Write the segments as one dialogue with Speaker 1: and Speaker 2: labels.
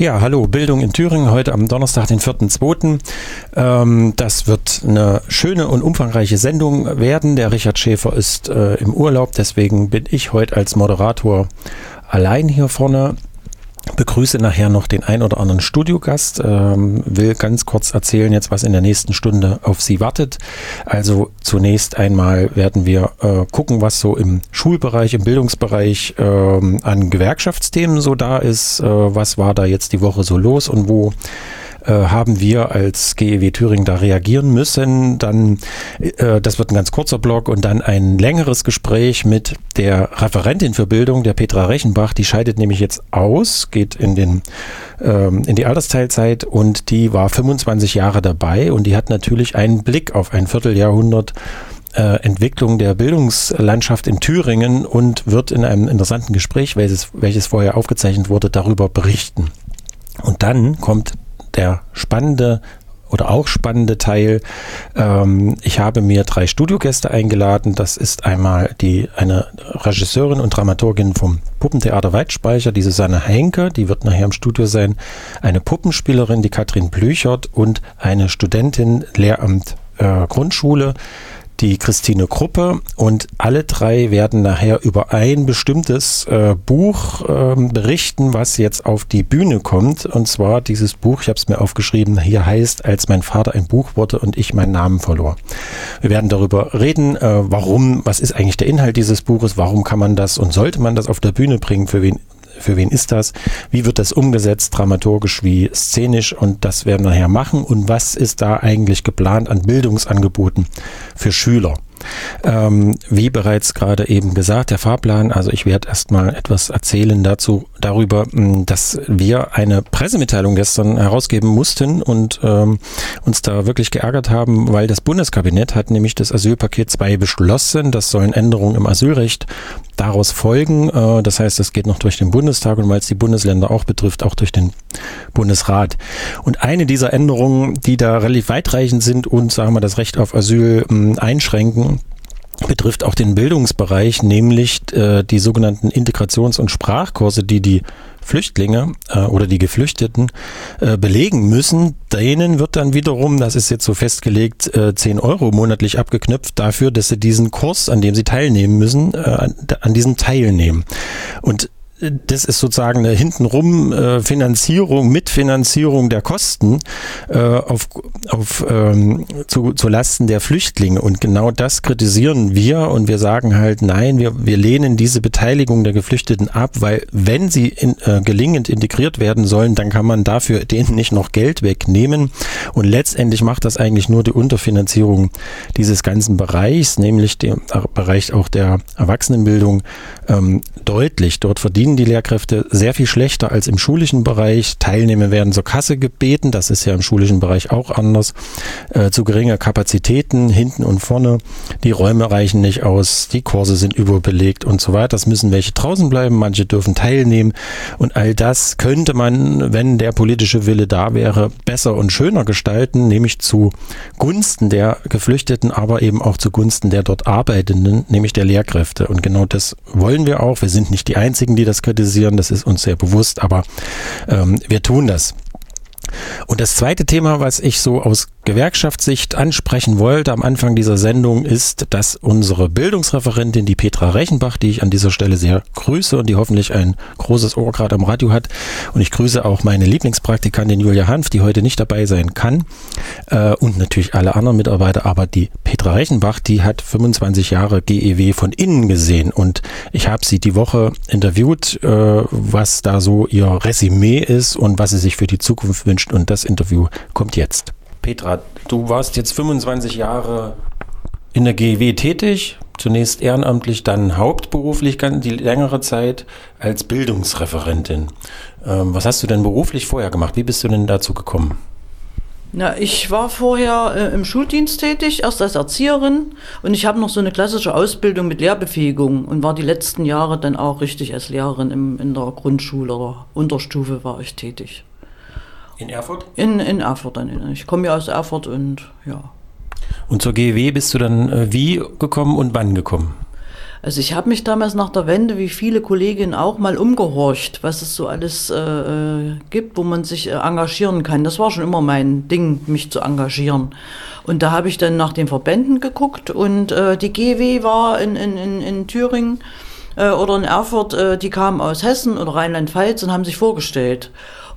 Speaker 1: Ja, hallo, Bildung in Thüringen, heute am Donnerstag, den 4.2. Ähm, das wird eine schöne und umfangreiche Sendung werden. Der Richard Schäfer ist äh, im Urlaub, deswegen bin ich heute als Moderator allein hier vorne begrüße nachher noch den ein oder anderen Studiogast, ähm, will ganz kurz erzählen jetzt, was in der nächsten Stunde auf Sie wartet. Also zunächst einmal werden wir äh, gucken, was so im Schulbereich, im Bildungsbereich ähm, an Gewerkschaftsthemen so da ist, äh, was war da jetzt die Woche so los und wo äh, haben wir als GEW Thüringen da reagieren müssen. Dann, äh, das wird ein ganz kurzer Blog und dann ein längeres Gespräch mit der Referentin für Bildung, der Petra Rechenbach. Die scheidet nämlich jetzt aus, geht in den ähm, in die Altersteilzeit und die war 25 Jahre dabei und die hat natürlich einen Blick auf ein Vierteljahrhundert äh, Entwicklung der Bildungslandschaft in Thüringen und wird in einem interessanten Gespräch, welches, welches vorher aufgezeichnet wurde, darüber berichten. Und dann kommt der spannende oder auch spannende Teil. Ähm, ich habe mir drei Studiogäste eingeladen. Das ist einmal die, eine Regisseurin und Dramaturgin vom Puppentheater Weitspeicher, die Susanne Henke, die wird nachher im Studio sein, eine Puppenspielerin, die Katrin Blüchert und eine Studentin Lehramt äh, Grundschule, die Christine Kruppe und alle drei werden nachher über ein bestimmtes äh, Buch äh, berichten, was jetzt auf die Bühne kommt. Und zwar dieses Buch, ich habe es mir aufgeschrieben, hier heißt, als mein Vater ein Buch wurde und ich meinen Namen verlor. Wir werden darüber reden, äh, warum, was ist eigentlich der Inhalt dieses Buches, warum kann man das und sollte man das auf der Bühne bringen, für wen für wen ist das, wie wird das umgesetzt, dramaturgisch wie szenisch und das werden wir nachher machen und was ist da eigentlich geplant an Bildungsangeboten für Schüler. Ähm, wie bereits gerade eben gesagt, der Fahrplan, also ich werde erstmal etwas erzählen dazu, darüber, dass wir eine Pressemitteilung gestern herausgeben mussten und ähm, uns da wirklich geärgert haben, weil das Bundeskabinett hat nämlich das Asylpaket 2 beschlossen. Das sollen Änderungen im Asylrecht daraus folgen. Äh, das heißt, es geht noch durch den Bundestag und weil es die Bundesländer auch betrifft, auch durch den Bundesrat. Und eine dieser Änderungen, die da relativ weitreichend sind und, sagen wir, das Recht auf Asyl hm, einschränken, betrifft auch den Bildungsbereich, nämlich äh, die sogenannten Integrations- und Sprachkurse, die die Flüchtlinge äh, oder die Geflüchteten äh, belegen müssen. Denen wird dann wiederum, das ist jetzt so festgelegt, äh, 10 Euro monatlich abgeknüpft dafür, dass sie diesen Kurs, an dem sie teilnehmen müssen, äh, an diesem teilnehmen. Und das ist sozusagen eine hintenrum äh, Finanzierung, Mitfinanzierung der Kosten äh, auf, auf, ähm, zu, zu Lasten der Flüchtlinge. Und genau das kritisieren wir und wir sagen halt, nein, wir, wir lehnen diese Beteiligung der Geflüchteten ab, weil wenn sie in, äh, gelingend integriert werden sollen, dann kann man dafür denen nicht noch Geld wegnehmen. Und letztendlich macht das eigentlich nur die Unterfinanzierung dieses ganzen Bereichs, nämlich dem Bereich auch der Erwachsenenbildung, ähm, deutlich. Dort verdienen verdienen die Lehrkräfte sehr viel schlechter als im schulischen Bereich. Teilnehmer werden zur Kasse gebeten, das ist ja im schulischen Bereich auch anders. Äh, zu geringe Kapazitäten hinten und vorne. Die Räume reichen nicht aus, die Kurse sind überbelegt und so weiter. Das müssen welche draußen bleiben, manche dürfen teilnehmen. Und all das könnte man, wenn der politische Wille da wäre, besser und schöner gestalten, nämlich zu Gunsten der Geflüchteten, aber eben auch zugunsten der dort Arbeitenden, nämlich der Lehrkräfte. Und genau das wollen wir auch. Wir sind nicht die Einzigen, die das kritisieren, das ist uns sehr bewusst, aber ähm, wir tun das. Und das zweite Thema, was ich so aus Gewerkschaftssicht ansprechen wollte am Anfang dieser Sendung, ist, dass unsere Bildungsreferentin, die Petra Rechenbach, die ich an dieser Stelle sehr grüße und die hoffentlich ein großes Ohr gerade am Radio hat, und ich grüße auch meine Lieblingspraktikantin Julia Hanf, die heute nicht dabei sein kann, äh, und natürlich alle anderen Mitarbeiter, aber die Petra Rechenbach, die hat 25 Jahre GEW von innen gesehen. Und ich habe sie die Woche interviewt, äh, was da so ihr Resümee ist und was sie sich für die Zukunft wünscht. Und das Interview kommt jetzt. Petra, du warst jetzt 25 Jahre in der GEW tätig, zunächst ehrenamtlich, dann hauptberuflich die längere Zeit als Bildungsreferentin. Ähm, was hast du denn beruflich vorher gemacht? Wie bist du denn dazu gekommen?
Speaker 2: Na, ich war vorher äh, im Schuldienst tätig, erst als Erzieherin und ich habe noch so eine klassische Ausbildung mit Lehrbefähigung und war die letzten Jahre dann auch richtig als Lehrerin im, in der Grundschule oder Unterstufe war ich tätig.
Speaker 1: In Erfurt?
Speaker 2: In, in Erfurt dann. Ich komme ja aus Erfurt und ja.
Speaker 1: Und zur GEW bist du dann äh, wie gekommen und wann gekommen?
Speaker 2: Also ich habe mich damals nach der Wende, wie viele Kolleginnen auch, mal umgehorcht, was es so alles äh, äh, gibt, wo man sich äh, engagieren kann. Das war schon immer mein Ding, mich zu engagieren. Und da habe ich dann nach den Verbänden geguckt und äh, die GW war in, in, in, in Thüringen äh, oder in Erfurt, äh, die kamen aus Hessen oder Rheinland-Pfalz und haben sich vorgestellt.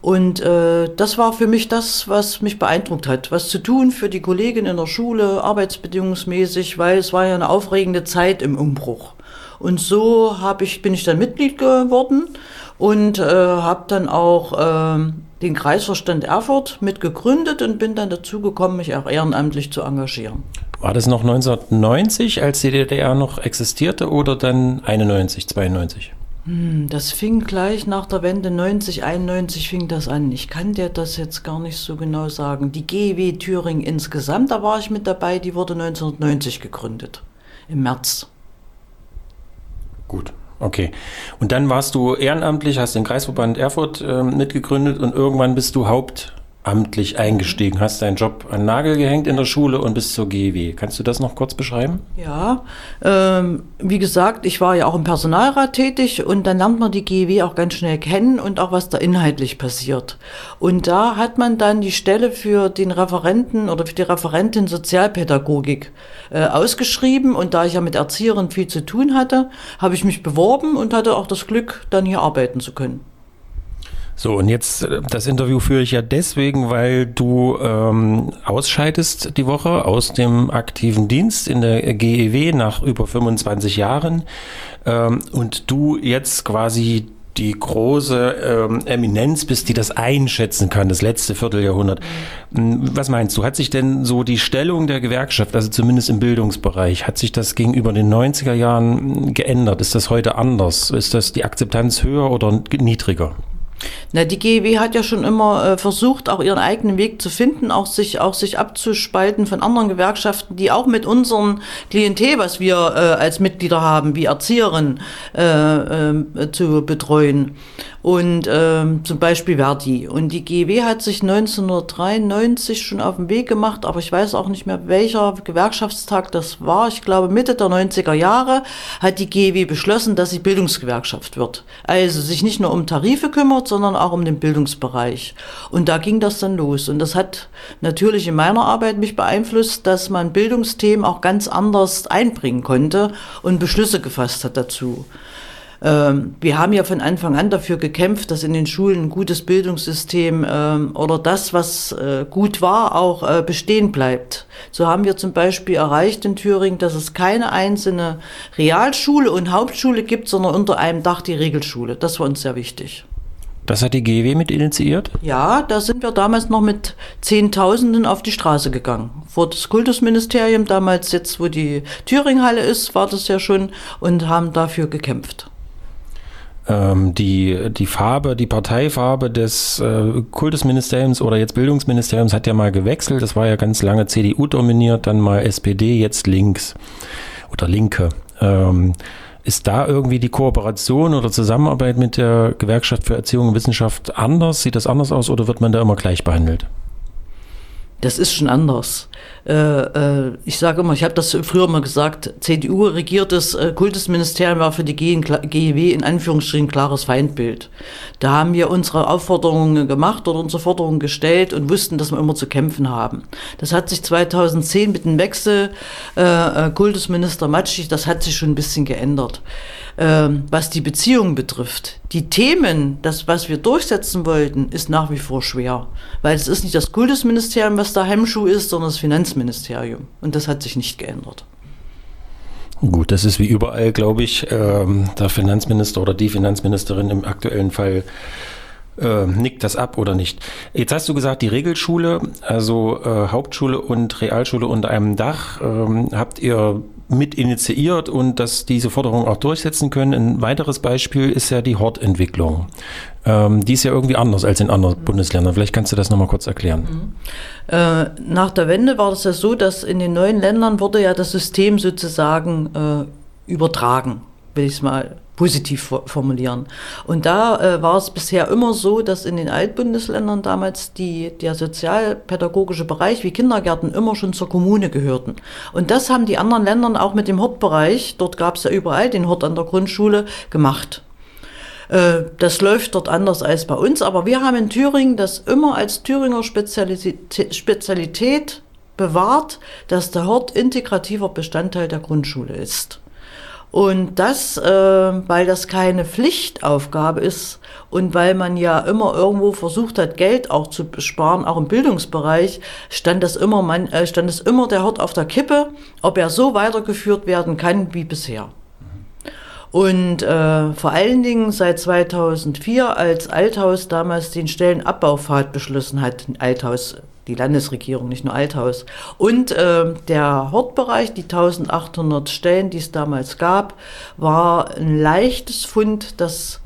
Speaker 2: Und äh, das war für mich das, was mich beeindruckt hat. Was zu tun für die Kollegin in der Schule, arbeitsbedingungsmäßig, weil es war ja eine aufregende Zeit im Umbruch. Und so hab ich, bin ich dann Mitglied geworden und äh, habe dann auch äh, den Kreisverstand Erfurt mit gegründet und bin dann dazu gekommen, mich auch ehrenamtlich zu engagieren.
Speaker 1: War das noch 1990, als die DDR noch existierte oder dann 91, 92?
Speaker 2: Hm, das fing gleich nach der Wende 90, 91 fing das an. Ich kann dir das jetzt gar nicht so genau sagen. Die GEW Thüringen insgesamt, da war ich mit dabei, die wurde 1990 gegründet. Im März.
Speaker 1: Gut, okay. Und dann warst du ehrenamtlich, hast den Kreisverband Erfurt äh, mitgegründet und irgendwann bist du Haupt amtlich eingestiegen, hast deinen Job an Nagel gehängt in der Schule und bist zur GEW. Kannst du das noch kurz beschreiben?
Speaker 2: Ja, ähm, wie gesagt, ich war ja auch im Personalrat tätig und dann lernt man die GEW auch ganz schnell kennen und auch was da inhaltlich passiert. Und da hat man dann die Stelle für den Referenten oder für die Referentin Sozialpädagogik äh, ausgeschrieben und da ich ja mit Erziehern viel zu tun hatte, habe ich mich beworben und hatte auch das Glück, dann hier arbeiten zu können.
Speaker 1: So, und jetzt, äh, das Interview führe ich ja deswegen, weil du ähm, ausscheidest die Woche aus dem aktiven Dienst in der GEW nach über 25 Jahren ähm, und du jetzt quasi die große ähm, Eminenz bist, die das einschätzen kann, das letzte Vierteljahrhundert. Mhm. Was meinst du, hat sich denn so die Stellung der Gewerkschaft, also zumindest im Bildungsbereich, hat sich das gegenüber den 90er Jahren geändert? Ist das heute anders? Ist das die Akzeptanz höher oder niedriger?
Speaker 2: Na, die GEW hat ja schon immer äh, versucht, auch ihren eigenen Weg zu finden, auch sich, auch sich abzuspalten von anderen Gewerkschaften, die auch mit unserem Klientel, was wir äh, als Mitglieder haben, wie Erzieherinnen, äh, äh, zu betreuen und ähm, zum Beispiel Verdi. Und die GEW hat sich 1993 schon auf den Weg gemacht, aber ich weiß auch nicht mehr, welcher Gewerkschaftstag das war. Ich glaube, Mitte der 90er Jahre hat die GEW beschlossen, dass sie Bildungsgewerkschaft wird. Also sich nicht nur um Tarife kümmert, sondern auch um den Bildungsbereich. Und da ging das dann los. Und das hat natürlich in meiner Arbeit mich beeinflusst, dass man Bildungsthemen auch ganz anders einbringen konnte und Beschlüsse gefasst hat dazu. Ähm, wir haben ja von Anfang an dafür gekämpft, dass in den Schulen ein gutes Bildungssystem ähm, oder das, was äh, gut war, auch äh, bestehen bleibt. So haben wir zum Beispiel erreicht in Thüringen, dass es keine einzelne Realschule und Hauptschule gibt, sondern unter einem Dach die Regelschule. Das war uns sehr wichtig.
Speaker 1: Das hat die GW mit initiiert?
Speaker 2: Ja, da sind wir damals noch mit Zehntausenden auf die Straße gegangen. Vor das Kultusministerium, damals jetzt, wo die Thüringhalle ist, war das ja schon und haben dafür gekämpft
Speaker 1: ähm, die, die Farbe, die Parteifarbe des äh, Kultusministeriums oder jetzt Bildungsministeriums hat ja mal gewechselt. Das war ja ganz lange CDU dominiert, dann mal SPD, jetzt links oder Linke. Ähm, ist da irgendwie die Kooperation oder Zusammenarbeit mit der Gewerkschaft für Erziehung und Wissenschaft anders? Sieht das anders aus oder wird man da immer gleich behandelt?
Speaker 2: Das ist schon anders. Äh, äh, ich sage immer, ich habe das früher mal gesagt, CDU regiertes äh, Kultusministerium war für die GEW in Anführungsstrichen klares Feindbild. Da haben wir unsere Aufforderungen gemacht oder unsere Forderungen gestellt und wussten, dass wir immer zu kämpfen haben. Das hat sich 2010 mit dem Wechsel äh, Kultusminister Matschig, das hat sich schon ein bisschen geändert ähm, was die Beziehung betrifft. Die Themen, das, was wir durchsetzen wollten, ist nach wie vor schwer. Weil es ist nicht das Kultusministerium, was der Hemmschuh ist, sondern das Finanzministerium. Und das hat sich nicht geändert.
Speaker 1: Gut, das ist wie überall, glaube ich, ähm, der Finanzminister oder die Finanzministerin im aktuellen Fall äh, nickt das ab oder nicht. Jetzt hast du gesagt, die Regelschule, also äh, Hauptschule und Realschule unter einem Dach, ähm, habt ihr mit initiiert und dass diese Forderungen auch durchsetzen können. Ein weiteres Beispiel ist ja die Hortentwicklung. Ähm, die ist ja irgendwie anders als in anderen mhm. Bundesländern. Vielleicht kannst du das nochmal kurz erklären.
Speaker 2: Mhm. Äh, nach der Wende war es ja so, dass in den neuen Ländern wurde ja das System sozusagen äh, übertragen, will ich es mal positiv formulieren. Und da äh, war es bisher immer so, dass in den Altbundesländern damals die, der sozialpädagogische Bereich wie Kindergärten immer schon zur Kommune gehörten. Und das haben die anderen Länder auch mit dem Hortbereich, dort gab es ja überall den Hort an der Grundschule, gemacht. Äh, das läuft dort anders als bei uns, aber wir haben in Thüringen das immer als Thüringer Spezialität, Spezialität bewahrt, dass der Hort integrativer Bestandteil der Grundschule ist. Und das, äh, weil das keine Pflichtaufgabe ist und weil man ja immer irgendwo versucht hat, Geld auch zu sparen, auch im Bildungsbereich, stand das immer, äh, stand es immer der Hort auf der Kippe, ob er so weitergeführt werden kann wie bisher. Und äh, vor allen Dingen seit 2004, als Althaus damals den Stellenabbaupfad beschlossen hat, Althaus die Landesregierung, nicht nur Althaus. Und äh, der Hortbereich, die 1800 Stellen, die es damals gab, war ein leichtes Fund, das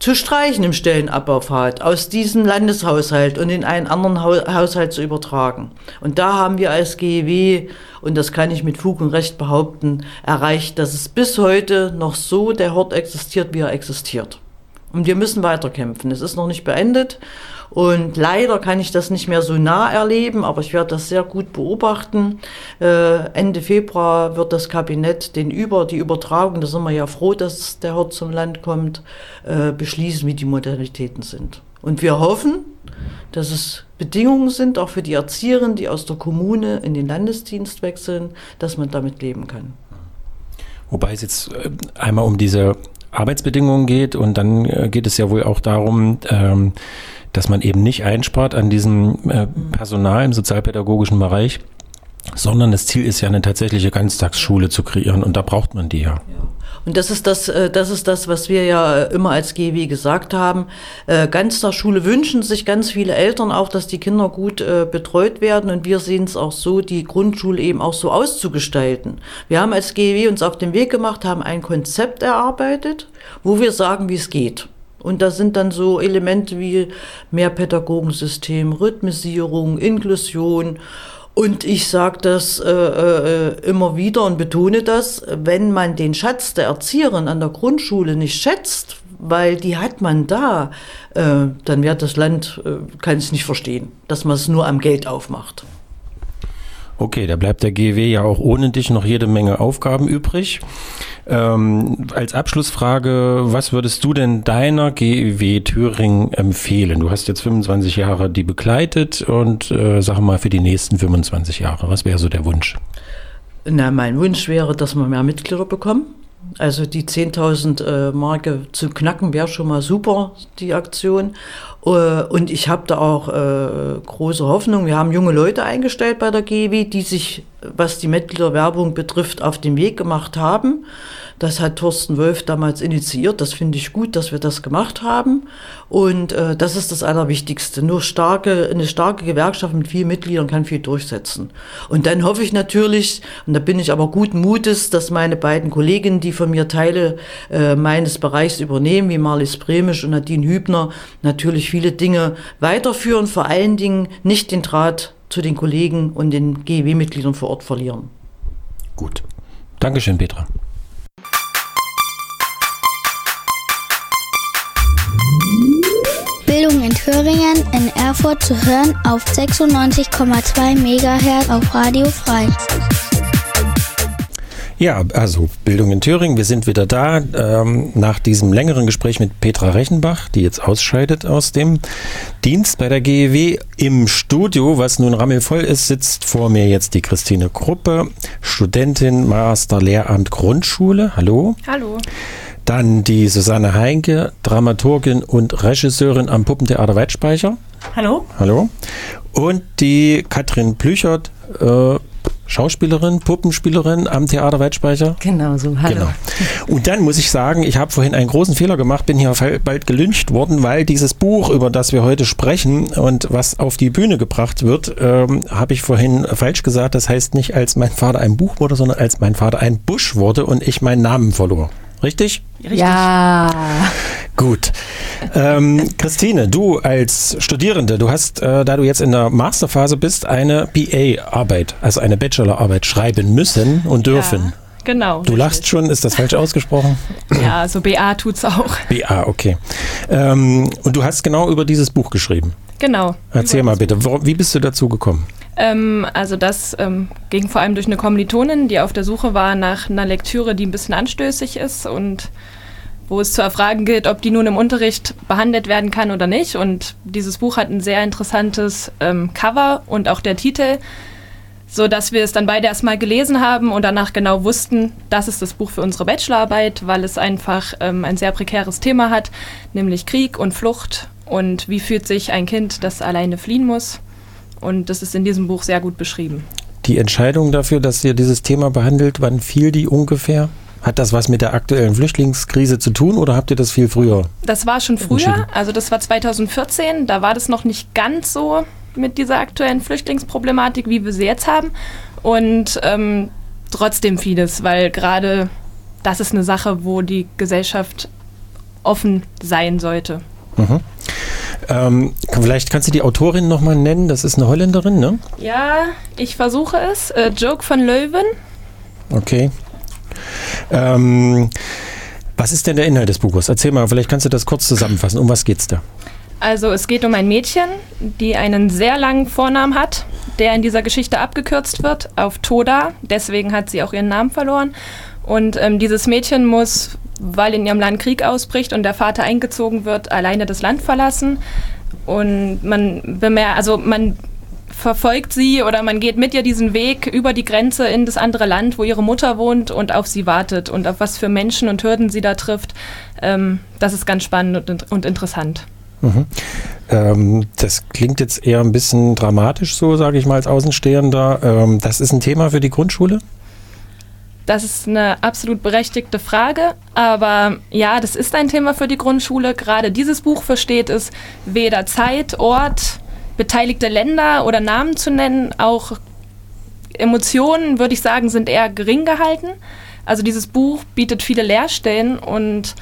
Speaker 2: zu streichen im Stellenabbaupfad, aus diesem Landeshaushalt und in einen anderen Haushalt zu übertragen. Und da haben wir als GEW, und das kann ich mit Fug und Recht behaupten, erreicht, dass es bis heute noch so der Hort existiert, wie er existiert. Und wir müssen weiterkämpfen. Es ist noch nicht beendet. Und leider kann ich das nicht mehr so nah erleben, aber ich werde das sehr gut beobachten. Äh, Ende Februar wird das Kabinett den Über, die Übertragung, da sind wir ja froh, dass der Hort zum Land kommt, äh, beschließen, wie die Modalitäten sind. Und wir hoffen, dass es Bedingungen sind, auch für die Erzieherinnen, die aus der Kommune in den Landesdienst wechseln, dass man damit leben kann.
Speaker 1: Wobei es jetzt äh, einmal um diese Arbeitsbedingungen geht und dann äh, geht es ja wohl auch darum, ähm, dass man eben nicht einspart an diesem äh, Personal im sozialpädagogischen Bereich, sondern das Ziel ist ja eine tatsächliche Ganztagsschule zu kreieren und da braucht man die ja. ja.
Speaker 2: Und das ist das, äh, das ist das, was wir ja immer als GW gesagt haben. Äh, Ganztagsschule wünschen sich ganz viele Eltern auch, dass die Kinder gut äh, betreut werden. Und wir sehen es auch so, die Grundschule eben auch so auszugestalten. Wir haben als GW uns auf den Weg gemacht, haben ein Konzept erarbeitet, wo wir sagen, wie es geht. Und da sind dann so Elemente wie Mehrpädagogensystem, Rhythmisierung, Inklusion. Und ich sage das äh, äh, immer wieder und betone das, wenn man den Schatz der Erzieherin an der Grundschule nicht schätzt, weil die hat man da, äh, dann wird das Land, äh, kann es nicht verstehen, dass man es nur am Geld aufmacht.
Speaker 1: Okay, da bleibt der GW ja auch ohne dich noch jede Menge Aufgaben übrig. Ähm, als Abschlussfrage, was würdest du denn deiner GW Thüringen empfehlen? Du hast jetzt 25 Jahre die begleitet und äh, sag mal für die nächsten 25 Jahre, was wäre so der Wunsch?
Speaker 2: Na, mein Wunsch wäre, dass wir mehr Mitglieder bekommen also die 10.000 äh, Marke zu knacken wäre schon mal super, die Aktion. Uh, und ich habe da auch äh, große Hoffnung. Wir haben junge Leute eingestellt bei der GW, die sich, was die Mitgliederwerbung betrifft, auf den Weg gemacht haben. Das hat Thorsten Wolf damals initiiert. Das finde ich gut, dass wir das gemacht haben. Und äh, das ist das Allerwichtigste. Nur starke, eine starke Gewerkschaft mit vielen Mitgliedern kann viel durchsetzen. Und dann hoffe ich natürlich, und da bin ich aber guten Mutes, dass meine beiden Kolleginnen, die von mir Teile äh, meines Bereichs übernehmen, wie Marlies Bremisch und Nadine Hübner, natürlich viele Dinge weiterführen, vor allen Dingen nicht den Draht zu den Kollegen und den GEW-Mitgliedern vor Ort verlieren.
Speaker 1: Gut. Dankeschön, Petra.
Speaker 3: Bildung in Thüringen in Erfurt zu hören auf 96,2 MHz auf Radio Frei.
Speaker 1: Ja, also Bildung in Thüringen, wir sind wieder da. Ähm, nach diesem längeren Gespräch mit Petra Rechenbach, die jetzt ausscheidet aus dem Dienst bei der GEW im Studio, was nun rammelvoll ist, sitzt vor mir jetzt die Christine Kruppe, Studentin Master Lehramt Grundschule. Hallo.
Speaker 4: Hallo.
Speaker 1: Dann die Susanne Heinke, Dramaturgin und Regisseurin am Puppentheater Weitspeicher.
Speaker 4: Hallo.
Speaker 1: Hallo. Und die Katrin Plüchert, äh, Schauspielerin, Puppenspielerin am Theater Weitspeicher.
Speaker 4: Genau so, hallo. Genau.
Speaker 1: Und dann muss ich sagen, ich habe vorhin einen großen Fehler gemacht, bin hier bald gelüncht worden, weil dieses Buch, über das wir heute sprechen und was auf die Bühne gebracht wird, ähm, habe ich vorhin falsch gesagt. Das heißt nicht, als mein Vater ein Buch wurde, sondern als mein Vater ein Busch wurde und ich meinen Namen verlor. Richtig?
Speaker 4: Richtig. Ja.
Speaker 1: Gut. Ähm, Christine, du als Studierende, du hast, äh, da du jetzt in der Masterphase bist, eine BA-Arbeit, also eine Bachelorarbeit schreiben müssen und dürfen.
Speaker 5: Genau.
Speaker 1: Du lachst schon, ist das falsch ausgesprochen?
Speaker 5: Ja, also BA tut's auch.
Speaker 1: BA, okay. Ähm, und du hast genau über dieses Buch geschrieben.
Speaker 5: Genau.
Speaker 1: Erzähl mal bitte, wo, wie bist du dazu gekommen?
Speaker 5: Ähm, also das ähm, ging vor allem durch eine Kommilitonin, die auf der Suche war nach einer Lektüre, die ein bisschen anstößig ist und wo es zu erfragen gilt, ob die nun im Unterricht behandelt werden kann oder nicht. Und dieses Buch hat ein sehr interessantes ähm, Cover und auch der Titel, so dass wir es dann beide erstmal gelesen haben und danach genau wussten, das ist das Buch für unsere Bachelorarbeit, weil es einfach ähm, ein sehr prekäres Thema hat, nämlich Krieg und Flucht und wie fühlt sich ein Kind, das alleine fliehen muss. Und das ist in diesem Buch sehr gut beschrieben.
Speaker 1: Die Entscheidung dafür, dass ihr dieses Thema behandelt, wann fiel die ungefähr? Hat das was mit der aktuellen Flüchtlingskrise zu tun oder habt ihr das viel früher?
Speaker 5: Das war schon früher, also das war 2014, da war das noch nicht ganz so mit dieser aktuellen Flüchtlingsproblematik, wie wir sie jetzt haben. Und ähm, trotzdem vieles, weil gerade das ist eine Sache, wo die Gesellschaft offen sein sollte.
Speaker 1: Mhm. Ähm, vielleicht kannst du die Autorin nochmal nennen. Das ist eine Holländerin, ne?
Speaker 5: Ja, ich versuche es. Äh, Joke von Löwen.
Speaker 1: Okay. Ähm, was ist denn der Inhalt des Buches? Erzähl mal, vielleicht kannst du das kurz zusammenfassen. Um was geht's da?
Speaker 5: Also es geht um ein Mädchen, die einen sehr langen Vornamen hat, der in dieser Geschichte abgekürzt wird auf Toda. Deswegen hat sie auch ihren Namen verloren. Und ähm, dieses Mädchen muss, weil in ihrem Land Krieg ausbricht und der Vater eingezogen wird, alleine das Land verlassen. Und man bemerkt, also man verfolgt sie oder man geht mit ihr diesen Weg über die Grenze in das andere Land, wo ihre Mutter wohnt und auf sie wartet und auf was für Menschen und Hürden sie da trifft. Ähm, das ist ganz spannend und, und interessant.
Speaker 1: Mhm. Ähm, das klingt jetzt eher ein bisschen dramatisch, so sage ich mal als Außenstehender. Ähm, das ist ein Thema für die Grundschule?
Speaker 5: Das ist eine absolut berechtigte Frage, aber ja, das ist ein Thema für die Grundschule. Gerade dieses Buch versteht es weder Zeit, Ort, beteiligte Länder oder Namen zu nennen. Auch Emotionen, würde ich sagen, sind eher gering gehalten. Also dieses Buch bietet viele Leerstellen und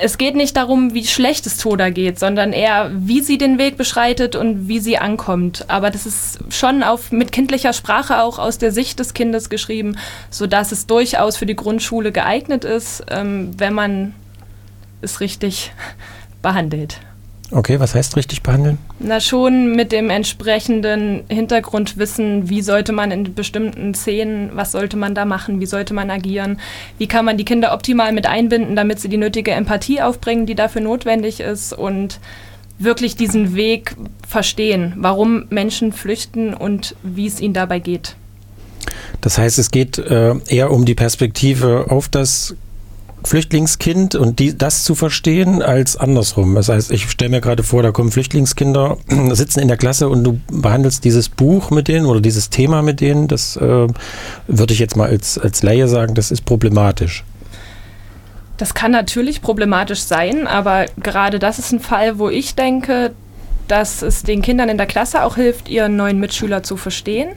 Speaker 5: es geht nicht darum, wie schlecht es Toda geht, sondern eher, wie sie den Weg beschreitet und wie sie ankommt. Aber das ist schon auf, mit kindlicher Sprache auch aus der Sicht des Kindes geschrieben, sodass es durchaus für die Grundschule geeignet ist, ähm, wenn man es richtig behandelt.
Speaker 1: Okay, was heißt richtig behandeln?
Speaker 5: Na schon mit dem entsprechenden Hintergrundwissen, wie sollte man in bestimmten Szenen, was sollte man da machen, wie sollte man agieren, wie kann man die Kinder optimal mit einbinden, damit sie die nötige Empathie aufbringen, die dafür notwendig ist und wirklich diesen Weg verstehen, warum Menschen flüchten und wie es ihnen dabei geht.
Speaker 1: Das heißt, es geht äh, eher um die Perspektive auf das Flüchtlingskind und die, das zu verstehen als andersrum. Das heißt, ich stelle mir gerade vor, da kommen Flüchtlingskinder, sitzen in der Klasse und du behandelst dieses Buch mit denen oder dieses Thema mit denen. Das äh, würde ich jetzt mal als, als Laie sagen, das ist problematisch.
Speaker 5: Das kann natürlich problematisch sein, aber gerade das ist ein Fall, wo ich denke, dass es den Kindern in der Klasse auch hilft, ihren neuen Mitschüler zu verstehen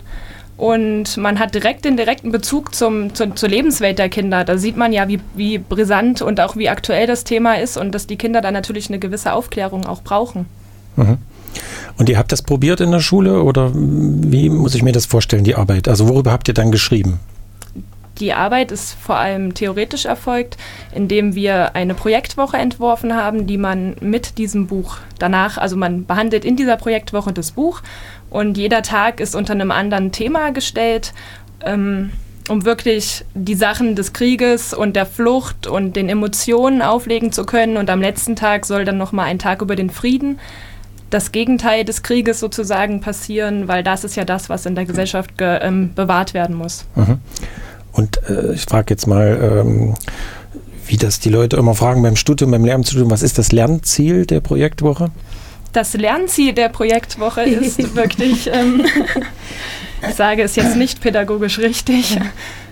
Speaker 5: und man hat direkt den direkten Bezug zum, zu, zur Lebenswelt der Kinder. Da sieht man ja, wie, wie brisant und auch wie aktuell das Thema ist und dass die Kinder da natürlich eine gewisse Aufklärung auch brauchen.
Speaker 1: Mhm. Und ihr habt das probiert in der Schule oder wie muss ich mir das vorstellen, die Arbeit? Also worüber habt ihr dann geschrieben?
Speaker 5: Die Arbeit ist vor allem theoretisch erfolgt, indem wir eine Projektwoche entworfen haben, die man mit diesem Buch danach, also man behandelt in dieser Projektwoche das Buch und jeder Tag ist unter einem anderen Thema gestellt, ähm, um wirklich die Sachen des Krieges und der Flucht und den Emotionen auflegen zu können. Und am letzten Tag soll dann nochmal ein Tag über den Frieden, das Gegenteil des Krieges sozusagen passieren, weil das ist ja das, was in der Gesellschaft ähm, bewahrt werden muss.
Speaker 1: Mhm. Und äh, ich frage jetzt mal, ähm, wie das die Leute immer fragen beim Studium, beim Lehramtsstudium, was ist das Lernziel der Projektwoche?
Speaker 5: Das Lernziel der Projektwoche ist wirklich, ähm, ich sage es jetzt nicht pädagogisch richtig,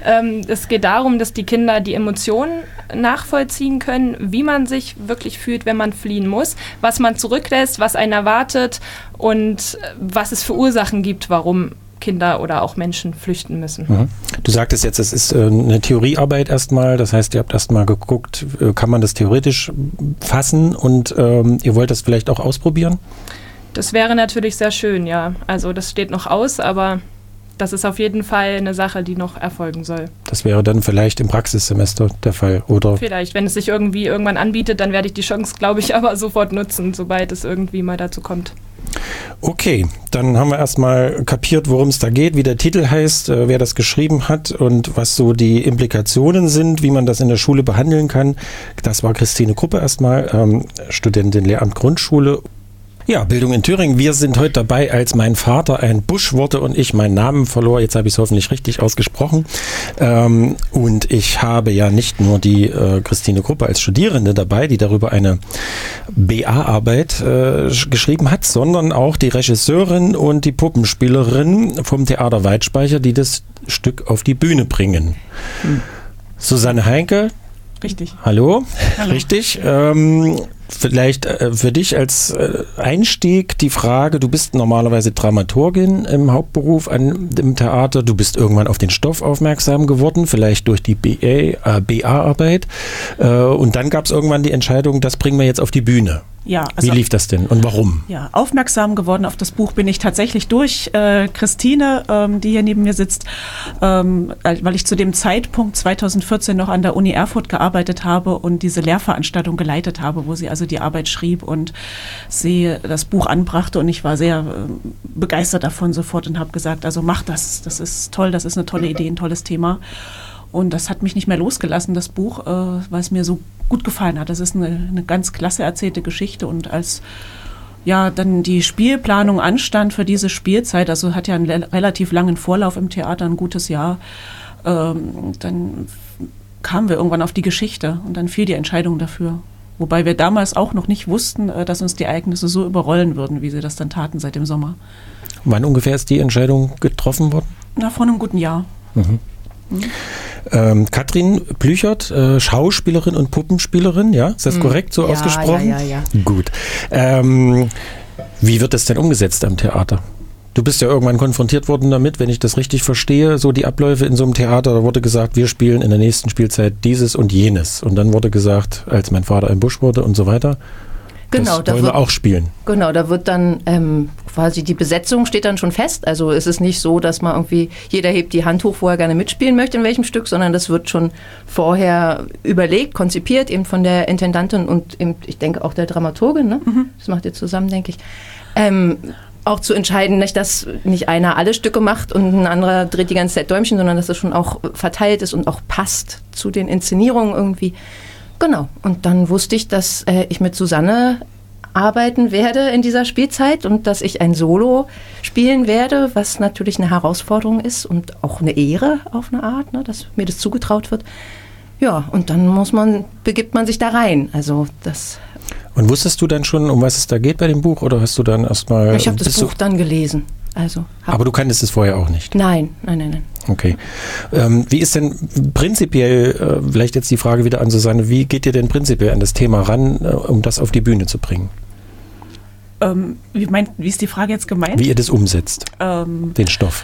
Speaker 5: ähm, es geht darum, dass die Kinder die Emotionen nachvollziehen können, wie man sich wirklich fühlt, wenn man fliehen muss, was man zurücklässt, was einen erwartet und was es für Ursachen gibt, warum Kinder oder auch Menschen flüchten müssen. Mhm.
Speaker 1: Du sagtest jetzt, es ist äh, eine Theoriearbeit erstmal, das heißt, ihr habt erstmal geguckt, äh, kann man das theoretisch fassen und ähm, ihr wollt das vielleicht auch ausprobieren?
Speaker 5: Das wäre natürlich sehr schön, ja. Also das steht noch aus, aber das ist auf jeden Fall eine Sache, die noch erfolgen soll.
Speaker 1: Das wäre dann vielleicht im Praxissemester der Fall, oder?
Speaker 5: Vielleicht, wenn es sich irgendwie irgendwann anbietet, dann werde ich die Chance, glaube ich, aber sofort nutzen, sobald es irgendwie mal dazu kommt.
Speaker 1: Okay, dann haben wir erstmal kapiert, worum es da geht, wie der Titel heißt, äh, wer das geschrieben hat und was so die Implikationen sind, wie man das in der Schule behandeln kann. Das war Christine Gruppe erstmal, ähm, Studentin Lehramt Grundschule ja, Bildung in Thüringen. Wir sind heute dabei, als mein Vater ein Busch wurde und ich meinen Namen verlor. Jetzt habe ich es hoffentlich richtig ausgesprochen. Ähm, und ich habe ja nicht nur die äh, Christine Gruppe als Studierende dabei, die darüber eine BA-Arbeit äh, geschrieben hat, sondern auch die Regisseurin und die Puppenspielerin vom Theater Weitspeicher, die das Stück auf die Bühne bringen. Hm. Susanne Heinke.
Speaker 6: Richtig.
Speaker 1: Hallo. Hallo. Richtig. Ähm, Vielleicht äh, für dich als äh, Einstieg die Frage, du bist normalerweise Dramaturgin im Hauptberuf an, im Theater, du bist irgendwann auf den Stoff aufmerksam geworden, vielleicht durch die BA-Arbeit äh, und dann gab es irgendwann die Entscheidung, das bringen wir jetzt auf die Bühne.
Speaker 6: Ja,
Speaker 1: also, Wie lief das denn und warum?
Speaker 6: Ja, aufmerksam geworden auf das Buch bin ich tatsächlich durch äh, Christine, ähm, die hier neben mir sitzt, ähm, weil ich zu dem Zeitpunkt 2014 noch an der Uni Erfurt gearbeitet habe und diese Lehrveranstaltung geleitet habe, wo sie also die Arbeit schrieb und sie das Buch anbrachte und ich war sehr äh, begeistert davon sofort und habe gesagt, also mach das, das ist toll, das ist eine tolle Idee, ein tolles Thema. Und das hat mich nicht mehr losgelassen, das Buch, äh, weil es mir so gut gefallen hat. Das ist eine, eine ganz klasse erzählte Geschichte und als ja, dann die Spielplanung anstand für diese Spielzeit, also hat ja einen relativ langen Vorlauf im Theater, ein gutes Jahr, ähm, dann kamen wir irgendwann auf die Geschichte und dann fiel die Entscheidung dafür. Wobei wir damals auch noch nicht wussten, äh, dass uns die Ereignisse so überrollen würden, wie sie das dann taten seit dem Sommer.
Speaker 1: Wann ungefähr ist die Entscheidung getroffen worden?
Speaker 6: Na, vor einem guten Jahr. Mhm.
Speaker 1: Mhm. Ähm, Katrin Blüchert, äh, Schauspielerin und Puppenspielerin, ja? Ist das mhm. korrekt so
Speaker 4: ja,
Speaker 1: ausgesprochen?
Speaker 4: Ja, ja,
Speaker 1: ja. Gut. Ähm, wie wird das denn umgesetzt am Theater? Du bist ja irgendwann konfrontiert worden damit, wenn ich das richtig verstehe, so die Abläufe in so einem Theater, da wurde gesagt, wir spielen in der nächsten Spielzeit dieses und jenes. Und dann wurde gesagt, als mein Vater ein Busch wurde und so weiter. Genau, das da wollen wird, wir auch spielen.
Speaker 4: Genau, da wird dann ähm, quasi die Besetzung steht dann schon fest. Also es ist nicht so, dass man irgendwie, jeder hebt die Hand hoch, wo er gerne mitspielen möchte, in welchem Stück, sondern das wird schon vorher überlegt, konzipiert, eben von der Intendantin und eben, ich denke auch der Dramaturgin. Ne? Mhm. Das macht ihr zusammen, denke ich. Ähm, auch zu entscheiden, nicht, dass nicht einer alle Stücke macht und ein anderer dreht die ganze Zeit Däumchen, sondern dass es schon auch verteilt ist und auch passt zu den Inszenierungen irgendwie. Genau. Und dann wusste ich, dass äh, ich mit Susanne arbeiten werde in dieser Spielzeit und dass ich ein Solo spielen werde, was natürlich eine Herausforderung ist und auch eine Ehre auf eine Art, ne, dass mir das zugetraut wird. Ja, und dann muss man, begibt man sich da rein. Also das.
Speaker 1: Und wusstest du dann schon, um was es da geht bei dem Buch, oder hast du dann erstmal.
Speaker 4: Ich habe das Buch dann gelesen. Also
Speaker 1: Aber du kanntest es vorher auch nicht?
Speaker 4: Nein, nein, nein, nein.
Speaker 1: Okay. Ähm, wie ist denn prinzipiell, äh, vielleicht jetzt die Frage wieder an Susanne, wie geht ihr denn prinzipiell an das Thema ran, äh, um das auf die Bühne zu bringen?
Speaker 6: Ähm, wie, meint, wie ist die Frage jetzt gemeint?
Speaker 1: Wie ihr das umsetzt, ähm, den Stoff.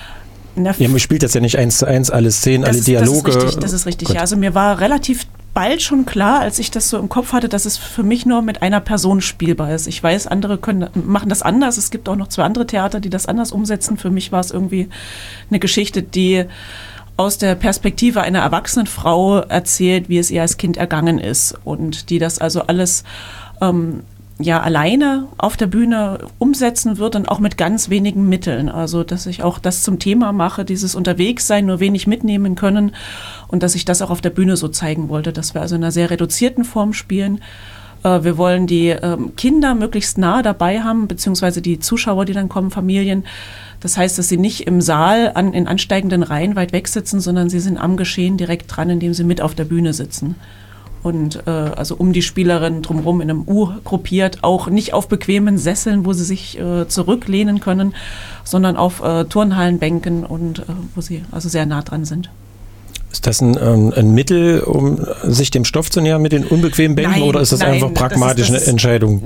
Speaker 6: Na,
Speaker 1: ihr spielt das ja nicht eins zu eins, alle Szenen, alle ist, Dialoge.
Speaker 6: Das ist richtig, das ist richtig. Ja, also mir war relativ bald schon klar, als ich das so im Kopf hatte, dass es für mich nur mit einer Person spielbar ist. Ich weiß, andere können, machen das anders. Es gibt auch noch zwei andere Theater, die das anders umsetzen. Für mich war es irgendwie eine Geschichte, die aus der Perspektive einer erwachsenen Frau erzählt, wie es ihr als Kind ergangen ist und die das also alles ähm, ja alleine auf der Bühne umsetzen wird und auch mit ganz wenigen Mitteln. Also dass ich auch das zum Thema mache, dieses Unterwegssein, nur wenig mitnehmen können und dass ich das auch auf der Bühne so zeigen wollte, dass wir also in einer sehr reduzierten Form spielen. Äh, wir wollen die ähm, Kinder möglichst nah dabei haben, beziehungsweise die Zuschauer, die dann kommen, Familien. Das heißt, dass sie nicht im Saal an, in ansteigenden Reihen weit weg sitzen, sondern sie sind am Geschehen direkt dran, indem sie mit auf der Bühne sitzen. Und äh, also um die Spielerin drumherum in einem U gruppiert, auch nicht auf bequemen Sesseln, wo sie sich äh, zurücklehnen können, sondern auf äh, Turnhallenbänken und äh, wo sie also sehr nah dran sind.
Speaker 1: Ist das ein, ähm, ein Mittel, um sich dem Stoff zu nähern mit den unbequemen Bänken
Speaker 6: Nein,
Speaker 1: oder ist das
Speaker 6: nein,
Speaker 1: einfach pragmatisch
Speaker 6: das das
Speaker 1: eine Entscheidung?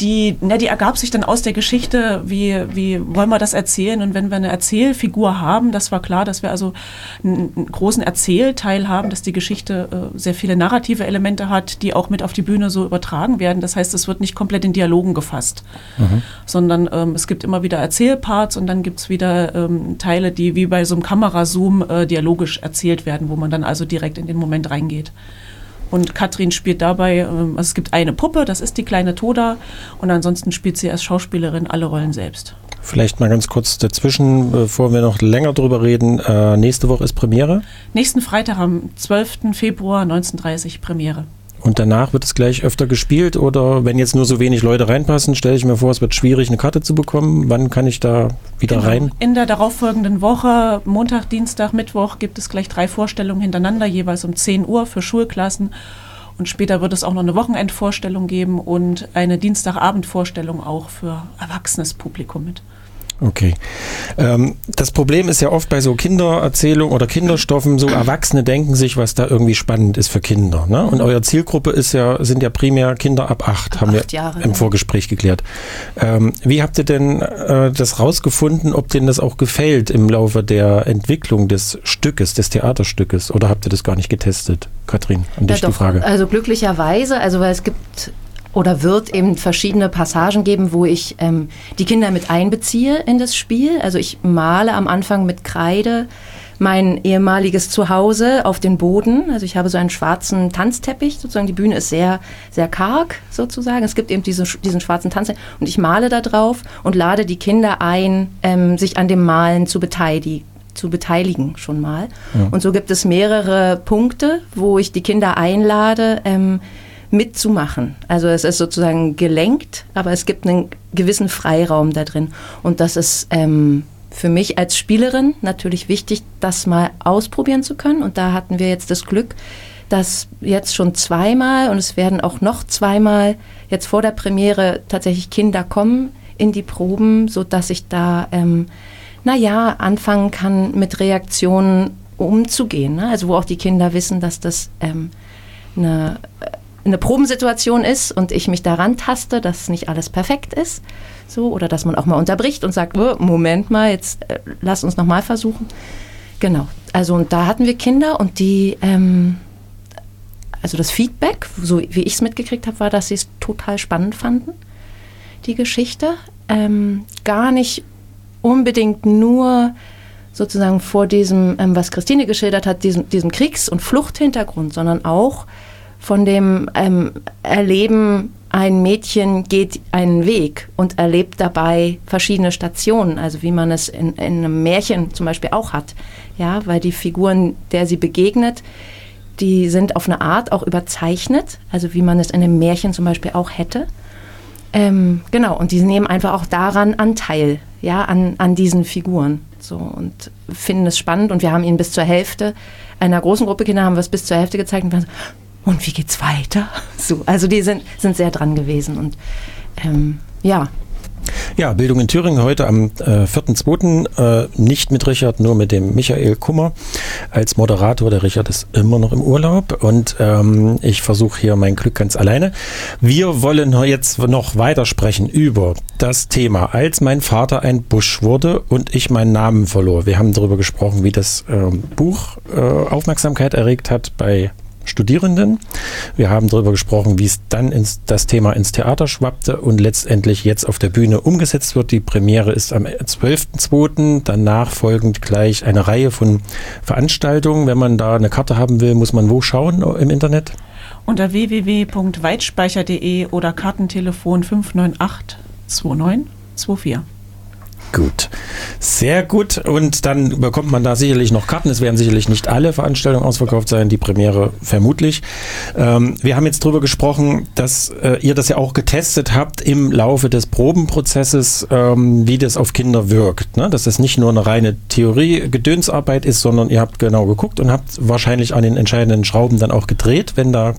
Speaker 6: die, ne, die ergab sich dann aus der Geschichte, wie, wie wollen wir das erzählen? Und wenn wir eine Erzählfigur haben, das war klar, dass wir also einen, einen großen Erzählteil haben, dass die Geschichte äh, sehr viele narrative Elemente hat, die auch mit auf die Bühne so übertragen werden. Das heißt, es wird nicht komplett in Dialogen gefasst, sondern ähm, es gibt immer wieder Erzählparts und dann gibt es wieder ähm, Teile, die wie bei so einem Kamerazoom äh, dialogisch erzählt werden, wo man dann also direkt in den Moment reingeht. Und Katrin spielt dabei, ähm, also es gibt eine Puppe, das ist die kleine Toda. Und ansonsten spielt sie als Schauspielerin alle Rollen selbst.
Speaker 1: Vielleicht mal ganz kurz dazwischen, bevor wir noch länger drüber reden. Äh, nächste Woche ist Premiere
Speaker 6: Nächsten Freitag am 12. Februar 1930 Premiere.
Speaker 1: Und danach wird es gleich öfter gespielt oder wenn jetzt nur so wenig Leute reinpassen, stelle ich mir vor, es wird schwierig, eine Karte zu bekommen. Wann kann ich da wieder rein?
Speaker 6: In der darauffolgenden Woche, Montag, Dienstag, Mittwoch, gibt es gleich drei Vorstellungen hintereinander, jeweils um 10 Uhr für Schulklassen. Und später wird es auch noch eine Wochenendvorstellung geben und eine Dienstagabendvorstellung auch für erwachsenes Publikum mit.
Speaker 1: Okay. Ähm, das Problem ist ja oft bei so Kindererzählungen oder Kinderstoffen, so Erwachsene denken sich, was da irgendwie spannend ist für Kinder. Ne? Und eure Zielgruppe ist ja, sind ja primär Kinder ab acht, haben
Speaker 4: acht
Speaker 1: wir
Speaker 4: Jahre,
Speaker 1: im
Speaker 4: ja.
Speaker 1: Vorgespräch geklärt. Ähm, wie habt ihr denn äh, das rausgefunden, ob denen das auch gefällt im Laufe der Entwicklung des Stückes, des Theaterstückes? Oder habt ihr das gar nicht getestet? Katrin, an dich
Speaker 4: ja,
Speaker 1: die
Speaker 4: doch.
Speaker 1: Frage.
Speaker 4: Also glücklicherweise, also weil es gibt oder wird eben verschiedene Passagen geben, wo ich ähm, die Kinder mit einbeziehe in das Spiel. Also ich male am Anfang mit Kreide mein ehemaliges Zuhause auf den Boden. Also ich habe so einen schwarzen Tanzteppich, sozusagen die Bühne ist sehr, sehr karg sozusagen. Es gibt eben diese, diesen schwarzen Tanzteppich und ich male da drauf und lade die Kinder ein, ähm, sich an dem Malen zu beteiligen zu beteiligen schon mal. Und so gibt es mehrere Punkte, wo ich die Kinder einlade, ähm, mitzumachen. Also es ist sozusagen gelenkt, aber es gibt einen gewissen Freiraum da drin. Und das ist ähm, für mich als Spielerin natürlich wichtig, das mal ausprobieren zu können. Und da hatten wir jetzt das Glück, dass jetzt schon zweimal und es werden auch noch zweimal jetzt vor der Premiere tatsächlich Kinder kommen in die Proben, sodass ich da, ähm, naja, anfangen kann, mit Reaktionen umzugehen. Ne? Also wo auch die Kinder wissen, dass das ähm, eine, eine Probensituation ist und ich mich daran taste, dass nicht alles perfekt ist. So, oder dass man auch mal unterbricht und sagt, oh, Moment mal, jetzt äh, lass uns nochmal versuchen. Genau. Also und da hatten wir Kinder und die, ähm, also das Feedback, so wie ich es mitgekriegt habe, war, dass sie es total spannend fanden, die Geschichte. Ähm, gar nicht unbedingt nur sozusagen vor diesem, ähm, was Christine geschildert hat, diesem, diesem Kriegs- und Fluchthintergrund, sondern auch von dem ähm, Erleben, ein Mädchen geht einen Weg und erlebt dabei verschiedene Stationen, also wie man es in, in einem Märchen zum Beispiel auch hat. Ja, weil die Figuren, der sie begegnet, die sind auf eine Art auch überzeichnet, also wie man es in einem Märchen zum Beispiel auch hätte. Ähm, genau, und die nehmen einfach auch daran Anteil, ja, an, an diesen Figuren. So, und finden es spannend und wir haben ihnen bis zur Hälfte, einer großen Gruppe Kinder haben wir es bis zur Hälfte gezeigt und waren so, und wie geht's weiter? So, also die sind, sind sehr dran gewesen und ähm, ja,
Speaker 1: Ja, Bildung in Thüringen heute am äh, 4.2. Äh, nicht mit Richard, nur mit dem Michael Kummer als Moderator. Der Richard ist immer noch im Urlaub und ähm, ich versuche hier mein Glück ganz alleine. Wir wollen jetzt noch weitersprechen über das Thema, als mein Vater ein Busch wurde und ich meinen Namen verlor. Wir haben darüber gesprochen, wie das ähm, Buch äh, Aufmerksamkeit erregt hat bei Studierenden. Wir haben darüber gesprochen, wie es dann ins, das Thema ins Theater schwappte und letztendlich jetzt auf der Bühne umgesetzt wird. Die Premiere ist am 12.02. Danach folgend gleich eine Reihe von Veranstaltungen. Wenn man da eine Karte haben will, muss man wo schauen im Internet?
Speaker 6: Unter www.weitspeicher.de oder Kartentelefon 598 2924.
Speaker 1: Gut. Sehr gut. Und dann bekommt man da sicherlich noch Karten. Es werden sicherlich nicht alle Veranstaltungen ausverkauft sein, die Premiere vermutlich. Ähm, wir haben jetzt darüber gesprochen, dass äh, ihr das ja auch getestet habt im Laufe des Probenprozesses, ähm, wie das auf Kinder wirkt. Ne? Dass das nicht nur eine reine Theorie-Gedönsarbeit ist, sondern ihr habt genau geguckt und habt wahrscheinlich an den entscheidenden Schrauben dann auch gedreht, wenn da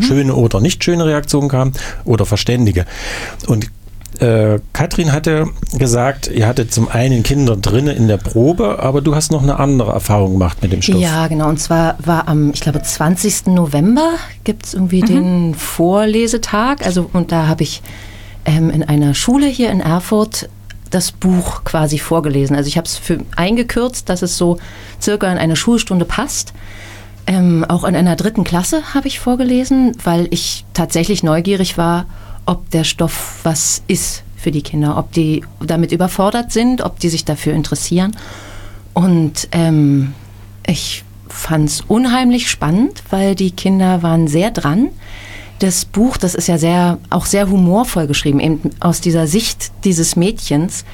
Speaker 1: schöne oder nicht schöne Reaktionen kamen oder verständige. Und äh, Katrin hatte gesagt, ihr hattet zum einen Kinder drinnen in der Probe, aber du hast noch eine andere Erfahrung gemacht mit dem Stoff.
Speaker 4: Ja, genau. Und zwar war am, ich glaube, 20. November gibt es irgendwie den Vorlesetag. Also, und da habe ich ähm, in einer Schule hier in Erfurt das Buch quasi vorgelesen. Also ich habe es eingekürzt, dass es so circa in eine Schulstunde passt. Ähm, auch in einer dritten Klasse habe ich vorgelesen, weil ich tatsächlich neugierig war, ob der Stoff was ist für die Kinder, ob die damit überfordert sind, ob die sich dafür interessieren. Und ähm, ich fand es unheimlich spannend, weil die Kinder waren sehr dran. Das Buch, das ist ja sehr, auch sehr humorvoll geschrieben, eben aus dieser Sicht dieses Mädchens.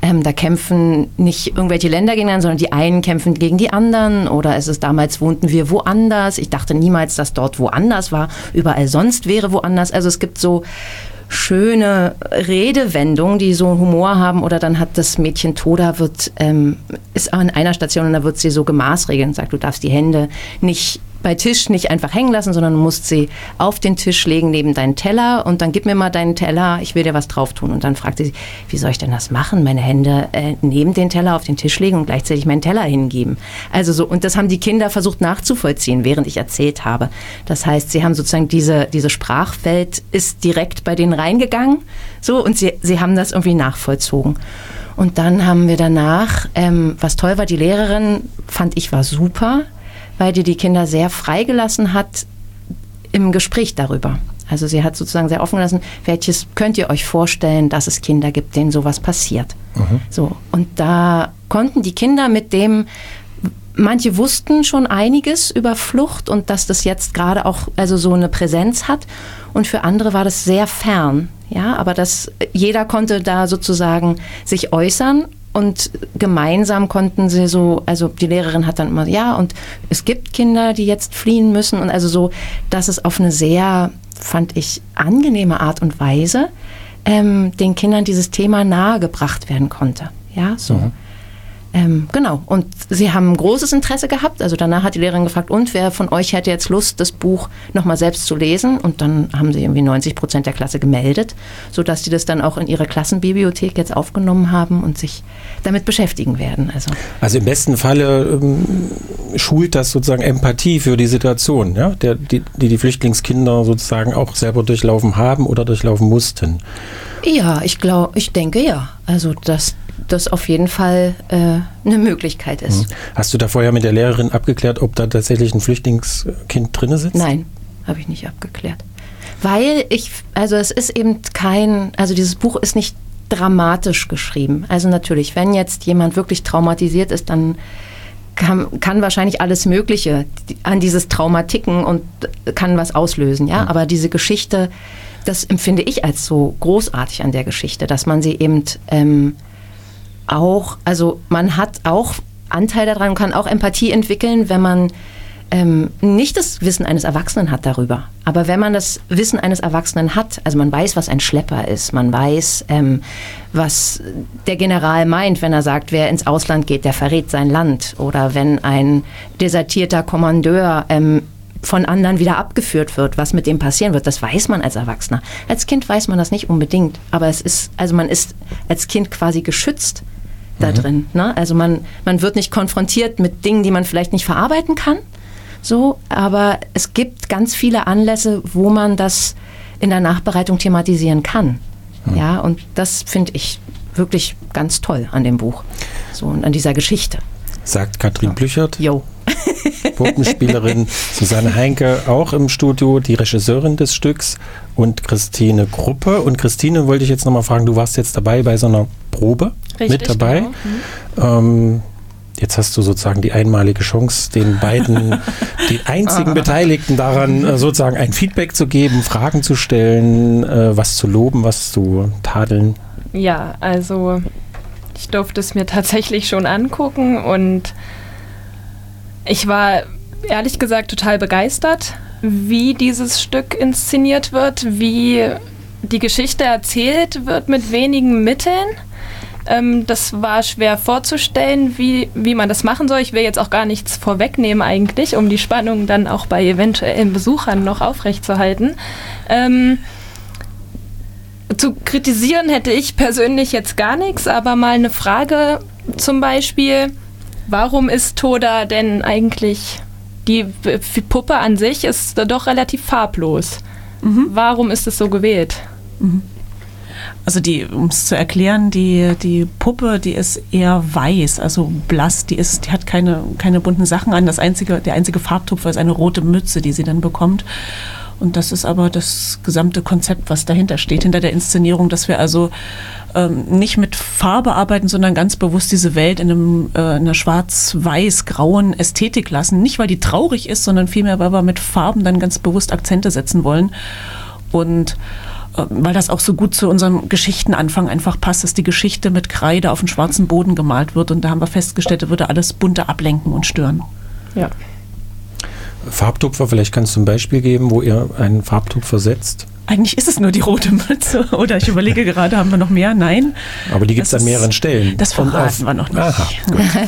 Speaker 4: Ähm, da kämpfen nicht irgendwelche Länder gegeneinander, sondern die einen kämpfen gegen die anderen. Oder es ist damals wohnten wir woanders. Ich dachte niemals, dass dort woanders war. Überall sonst wäre woanders. Also es gibt so schöne Redewendungen, die so Humor haben. Oder dann hat das Mädchen Toda wird, ähm, ist an einer Station und da wird sie so gemaßregelt und sagt, du darfst die Hände nicht bei Tisch nicht einfach hängen lassen, sondern du musst sie auf den Tisch legen neben deinen Teller und dann gib mir mal deinen Teller, ich will dir was drauf tun. Und dann fragte sie, wie soll ich denn das machen? Meine Hände äh, neben den Teller auf den Tisch legen und gleichzeitig meinen Teller hingeben. Also so, und das haben die Kinder versucht nachzuvollziehen, während ich erzählt habe. Das heißt, sie haben sozusagen diese, diese Sprachwelt ist direkt bei denen reingegangen, so, und sie, sie haben das irgendwie nachvollzogen. Und dann haben wir danach, ähm, was toll war, die Lehrerin fand ich war super weil die die Kinder sehr freigelassen hat im Gespräch darüber. Also sie hat sozusagen sehr offen gelassen, welches könnt ihr euch vorstellen, dass es Kinder gibt, denen sowas passiert. Mhm. So und da konnten die Kinder mit dem Manche wussten schon einiges über Flucht und dass das jetzt gerade auch also so eine Präsenz hat. Und für andere war das sehr fern. Ja, aber das, jeder konnte da sozusagen sich äußern und gemeinsam konnten sie so, also die Lehrerin hat dann immer, ja, und es gibt Kinder, die jetzt fliehen müssen. Und also so, dass es auf eine sehr, fand ich, angenehme Art und Weise ähm, den Kindern dieses Thema nahegebracht werden konnte. Ja, so. Mhm. Ähm, genau, und sie haben großes Interesse gehabt. Also danach hat die Lehrerin gefragt, und wer von euch hätte jetzt Lust, das Buch nochmal selbst zu lesen? Und dann haben sie irgendwie 90 Prozent der Klasse gemeldet, sodass sie das dann auch in ihre Klassenbibliothek jetzt aufgenommen haben und sich damit beschäftigen werden.
Speaker 1: Also, also im besten Falle ähm, schult das sozusagen Empathie für die Situation, ja? Der, die, die die Flüchtlingskinder sozusagen auch selber durchlaufen haben oder durchlaufen mussten.
Speaker 4: Ja, ich glaube, ich denke ja. Also dass das auf jeden Fall äh, eine Möglichkeit ist.
Speaker 1: Mhm. Hast du da vorher mit der Lehrerin abgeklärt, ob da tatsächlich ein Flüchtlingskind drin sitzt?
Speaker 4: Nein, habe ich nicht abgeklärt. Weil ich, also es ist eben kein, also dieses Buch ist nicht dramatisch geschrieben. Also natürlich, wenn jetzt jemand wirklich traumatisiert ist, dann kann, kann wahrscheinlich alles Mögliche an dieses Trauma ticken und kann was auslösen, ja. Mhm. Aber diese Geschichte, das empfinde ich als so großartig an der Geschichte, dass man sie eben ähm, auch, also man hat auch Anteil daran, kann auch Empathie entwickeln, wenn man ähm, nicht das Wissen eines Erwachsenen hat darüber. Aber wenn man das Wissen eines Erwachsenen hat, also man weiß, was ein Schlepper ist, man weiß, ähm, was der General meint, wenn er sagt, wer ins Ausland geht, der verrät sein Land. Oder wenn ein desertierter Kommandeur ähm, von anderen wieder abgeführt wird, was mit dem passieren wird, das weiß man als Erwachsener. Als Kind weiß man das nicht unbedingt, aber es ist, also man ist als Kind quasi geschützt da mhm. drin. Ne? Also man, man wird nicht konfrontiert mit Dingen, die man vielleicht nicht verarbeiten kann. So, aber es gibt ganz viele Anlässe, wo man das in der Nachbereitung thematisieren kann. Mhm. Ja, und das finde ich wirklich ganz toll an dem Buch. So und an dieser Geschichte.
Speaker 1: Sagt Katrin Blüchert.
Speaker 4: Jo.
Speaker 1: Puppenspielerin Susanne Heinke auch im Studio, die Regisseurin des Stücks und Christine Gruppe. Und Christine wollte ich jetzt nochmal fragen, du warst jetzt dabei bei so einer Probe Richtig, mit dabei. Genau. Mhm. Ähm, Jetzt hast du sozusagen die einmalige Chance, den beiden, den einzigen Beteiligten daran äh, sozusagen ein Feedback zu geben, Fragen zu stellen, äh, was zu loben, was zu tadeln.
Speaker 5: Ja, also ich durfte es mir tatsächlich schon angucken und ich war ehrlich gesagt total begeistert, wie dieses Stück inszeniert wird, wie die Geschichte erzählt wird mit wenigen Mitteln. Ähm, das war schwer vorzustellen, wie, wie man das machen soll. Ich will jetzt auch gar nichts vorwegnehmen eigentlich, um die Spannung dann auch bei eventuellen Besuchern noch aufrechtzuerhalten. Ähm, zu kritisieren hätte ich persönlich jetzt gar nichts, aber mal eine Frage zum Beispiel, warum ist Toda denn eigentlich, die Puppe an sich ist doch relativ farblos. Mhm. Warum ist es so gewählt? Mhm.
Speaker 6: Also die, um es zu erklären, die, die Puppe, die ist eher weiß, also blass, die ist, die hat keine, keine bunten Sachen an. Das einzige, der einzige Farbtupfer ist eine rote Mütze, die sie dann bekommt. Und das ist aber das gesamte Konzept, was dahinter steht, hinter der Inszenierung, dass wir also ähm, nicht mit Farbe arbeiten, sondern ganz bewusst diese Welt in, einem, äh, in einer schwarz-weiß-grauen Ästhetik lassen. Nicht, weil die traurig ist, sondern vielmehr, weil wir mit Farben dann ganz bewusst Akzente setzen wollen. Und äh, weil das auch so gut zu unserem Geschichtenanfang einfach passt, dass die Geschichte mit Kreide auf den schwarzen Boden gemalt wird. Und da haben wir festgestellt, da würde alles bunter ablenken und stören.
Speaker 1: Ja. Farbtupfer, vielleicht kannst du ein Beispiel geben, wo ihr einen Farbtupfer setzt?
Speaker 6: Eigentlich ist es nur die rote Mütze. Oder ich überlege gerade, haben wir noch mehr? Nein.
Speaker 1: Aber die gibt es an mehreren Stellen.
Speaker 6: Das verraten wir noch nicht. Aha,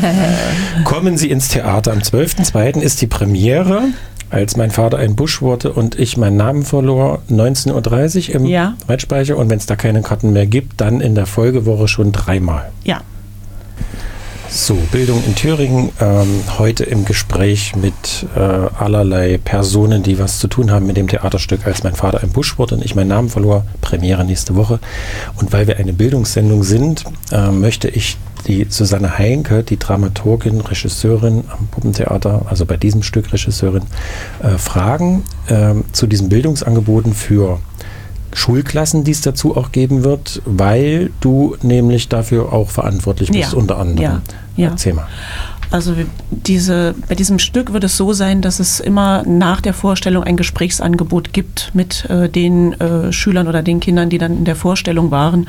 Speaker 1: Kommen Sie ins Theater. Am 12.02. ist die Premiere als mein Vater ein Busch wurde und ich meinen Namen verlor, 19.30 Uhr im ja. Reitspeicher. Und wenn es da keine Karten mehr gibt, dann in der Folgewoche schon dreimal.
Speaker 6: Ja.
Speaker 1: So, Bildung in Thüringen. Ähm, heute im Gespräch mit äh, allerlei Personen, die was zu tun haben mit dem Theaterstück, als mein Vater ein Busch wurde und ich meinen Namen verlor. Premiere nächste Woche. Und weil wir eine Bildungssendung sind, äh, möchte ich die Susanne Heinke, die Dramaturgin, Regisseurin am Puppentheater, also bei diesem Stück Regisseurin, äh, fragen äh, zu diesen Bildungsangeboten für Schulklassen, die es dazu auch geben wird, weil du nämlich dafür auch verantwortlich bist,
Speaker 6: ja.
Speaker 1: unter anderem.
Speaker 6: Ja. ja.
Speaker 1: Erzähl mal.
Speaker 6: Also diese, bei diesem Stück wird es so sein, dass es immer nach der Vorstellung ein Gesprächsangebot gibt mit äh, den äh, Schülern oder den Kindern, die dann in der Vorstellung waren.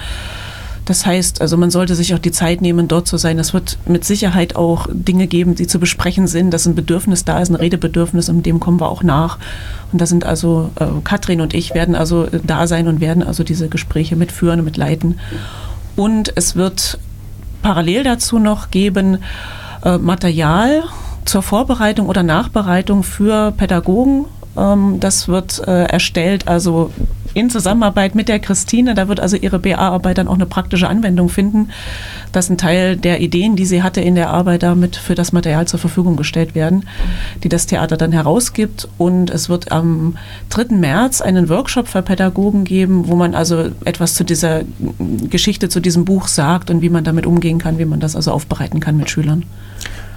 Speaker 6: Das heißt, also man sollte sich auch die Zeit nehmen, dort zu sein. Es wird mit Sicherheit auch Dinge geben, die zu besprechen sind, dass ein Bedürfnis da ist, ein Redebedürfnis, und dem kommen wir auch nach. Und da sind also äh, Katrin und ich werden also äh, da sein und werden also diese Gespräche mitführen und mitleiten. Und es wird parallel dazu noch geben äh, Material zur Vorbereitung oder Nachbereitung für Pädagogen. Ähm, das wird äh, erstellt, also in Zusammenarbeit mit der Christine. Da wird also ihre BA-Arbeit dann auch eine praktische Anwendung finden, dass ein Teil der Ideen, die sie hatte in der Arbeit, damit für das Material zur Verfügung gestellt werden, die das Theater dann herausgibt. Und es wird am 3. März einen Workshop für Pädagogen geben, wo man also etwas zu dieser Geschichte, zu diesem Buch sagt und wie man damit umgehen kann, wie man das also aufbereiten kann mit Schülern.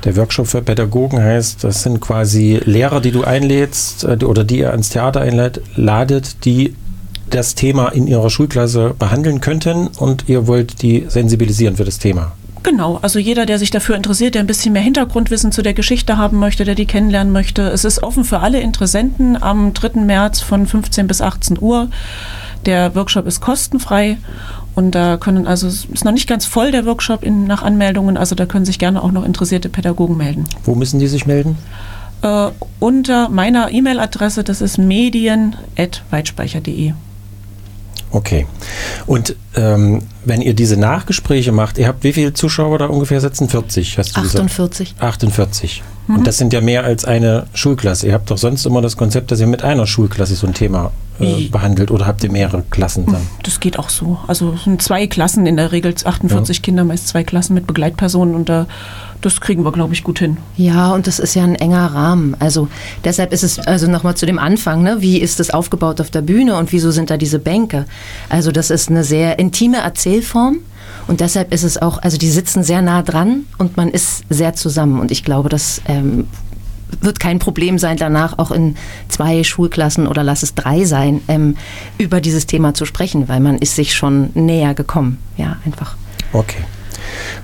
Speaker 1: Der Workshop für Pädagogen heißt, das sind quasi Lehrer, die du einlädst äh, oder die ihr ans Theater einladet, die das Thema in Ihrer Schulklasse behandeln könnten und ihr wollt die sensibilisieren für das Thema.
Speaker 6: Genau, also jeder, der sich dafür interessiert, der ein bisschen mehr Hintergrundwissen zu der Geschichte haben möchte, der die kennenlernen möchte. Es ist offen für alle Interessenten am 3. März von 15 bis 18 Uhr. Der Workshop ist kostenfrei und da können also, es ist noch nicht ganz voll der Workshop in, nach Anmeldungen, also da können sich gerne auch noch interessierte Pädagogen melden.
Speaker 1: Wo müssen die sich melden?
Speaker 6: Äh, unter meiner E-Mail-Adresse, das ist medien.weitspeicher.de.
Speaker 1: Okay. Und ähm, wenn ihr diese Nachgespräche macht, ihr habt wie viele Zuschauer da ungefähr sitzen? 40,
Speaker 4: hast du 48.
Speaker 1: gesagt? 48. Mhm. Und das sind ja mehr als eine Schulklasse. Ihr habt doch sonst immer das Konzept, dass ihr mit einer Schulklasse so ein Thema äh, behandelt oder habt ihr mehrere Klassen dann?
Speaker 6: Das geht auch so. Also es sind zwei Klassen in der Regel, 48 ja. Kinder, meist zwei Klassen mit Begleitpersonen und da das kriegen wir, glaube ich, gut hin.
Speaker 4: Ja, und das ist ja ein enger Rahmen. Also deshalb ist es, also nochmal zu dem Anfang, ne? wie ist das aufgebaut auf der Bühne und wieso sind da diese Bänke? Also das ist eine sehr intime Erzählform. Und deshalb ist es auch, also die sitzen sehr nah dran und man ist sehr zusammen. Und ich glaube, das ähm, wird kein Problem sein, danach auch in zwei Schulklassen oder lass es drei sein, ähm, über dieses Thema zu sprechen, weil man ist sich schon näher gekommen. Ja, einfach.
Speaker 1: Okay.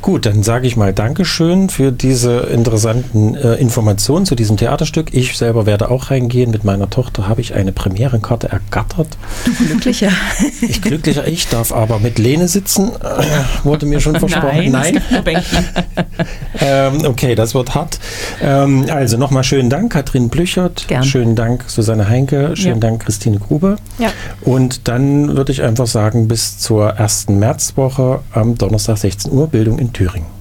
Speaker 1: Gut, dann sage ich mal Dankeschön für diese interessanten äh, Informationen zu diesem Theaterstück. Ich selber werde auch reingehen. Mit meiner Tochter habe ich eine Premierenkarte ergattert.
Speaker 4: Du glücklicher.
Speaker 1: Ich glücklicher, ich darf aber mit Lene sitzen. Äh, wurde mir schon versprochen.
Speaker 6: Nein. Nein.
Speaker 1: ähm, okay, das wird hart. Ähm, also nochmal schönen Dank, Katrin Blüchert.
Speaker 4: Gern.
Speaker 1: Schönen Dank, Susanne Heinke. Schönen ja. Dank, Christine Gruber.
Speaker 4: Ja.
Speaker 1: Und dann würde ich einfach sagen, bis zur ersten Märzwoche am Donnerstag 16 Uhr Bildung in Thüringen.